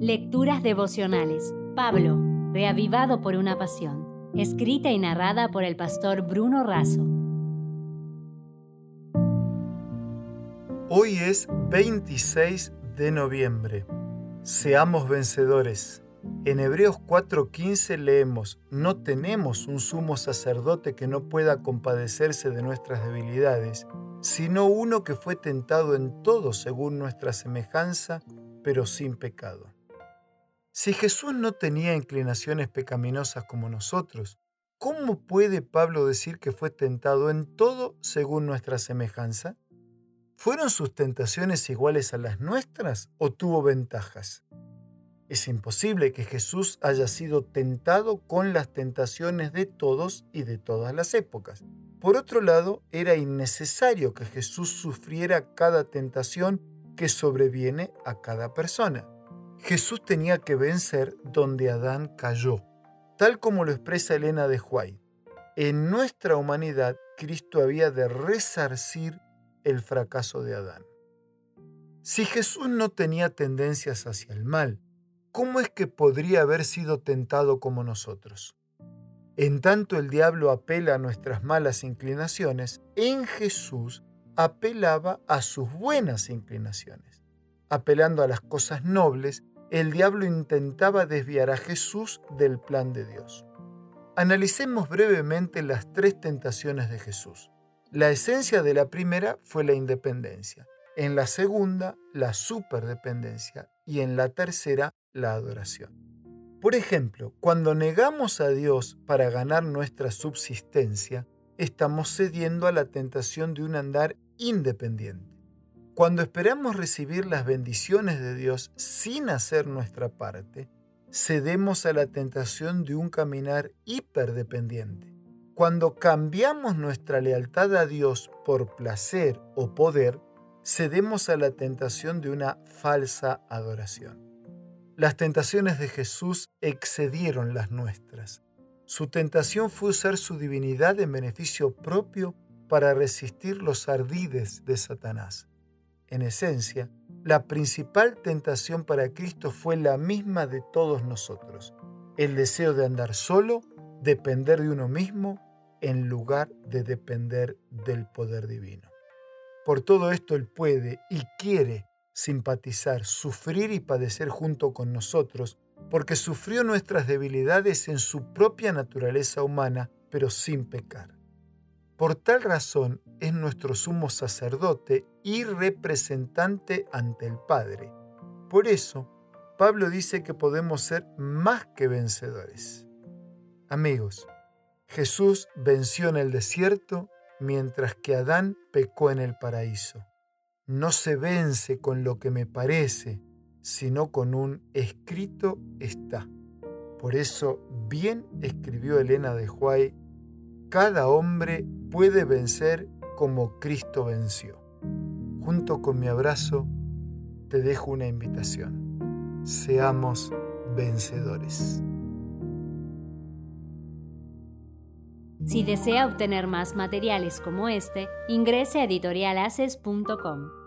Lecturas devocionales. Pablo, reavivado por una pasión. Escrita y narrada por el pastor Bruno Razo. Hoy es 26 de noviembre. Seamos vencedores. En Hebreos 4:15 leemos, no tenemos un sumo sacerdote que no pueda compadecerse de nuestras debilidades, sino uno que fue tentado en todo según nuestra semejanza, pero sin pecado. Si Jesús no tenía inclinaciones pecaminosas como nosotros, ¿cómo puede Pablo decir que fue tentado en todo según nuestra semejanza? ¿Fueron sus tentaciones iguales a las nuestras o tuvo ventajas? Es imposible que Jesús haya sido tentado con las tentaciones de todos y de todas las épocas. Por otro lado, era innecesario que Jesús sufriera cada tentación que sobreviene a cada persona. Jesús tenía que vencer donde Adán cayó, tal como lo expresa Elena de Huay. En nuestra humanidad, Cristo había de resarcir el fracaso de Adán. Si Jesús no tenía tendencias hacia el mal, ¿cómo es que podría haber sido tentado como nosotros? En tanto el diablo apela a nuestras malas inclinaciones, en Jesús apelaba a sus buenas inclinaciones. Apelando a las cosas nobles, el diablo intentaba desviar a Jesús del plan de Dios. Analicemos brevemente las tres tentaciones de Jesús. La esencia de la primera fue la independencia, en la segunda la superdependencia y en la tercera la adoración. Por ejemplo, cuando negamos a Dios para ganar nuestra subsistencia, estamos cediendo a la tentación de un andar independiente. Cuando esperamos recibir las bendiciones de Dios sin hacer nuestra parte, cedemos a la tentación de un caminar hiperdependiente. Cuando cambiamos nuestra lealtad a Dios por placer o poder, cedemos a la tentación de una falsa adoración. Las tentaciones de Jesús excedieron las nuestras. Su tentación fue usar su divinidad en beneficio propio para resistir los ardides de Satanás. En esencia, la principal tentación para Cristo fue la misma de todos nosotros, el deseo de andar solo, depender de uno mismo, en lugar de depender del poder divino. Por todo esto Él puede y quiere simpatizar, sufrir y padecer junto con nosotros, porque sufrió nuestras debilidades en su propia naturaleza humana, pero sin pecar. Por tal razón es nuestro sumo sacerdote y representante ante el Padre. Por eso, Pablo dice que podemos ser más que vencedores. Amigos, Jesús venció en el desierto mientras que Adán pecó en el paraíso. No se vence con lo que me parece, sino con un escrito está. Por eso bien escribió Elena de Huay, cada hombre puede vencer como Cristo venció. Junto con mi abrazo, te dejo una invitación. Seamos vencedores. Si desea obtener más materiales como este, ingrese a editorialaces.com.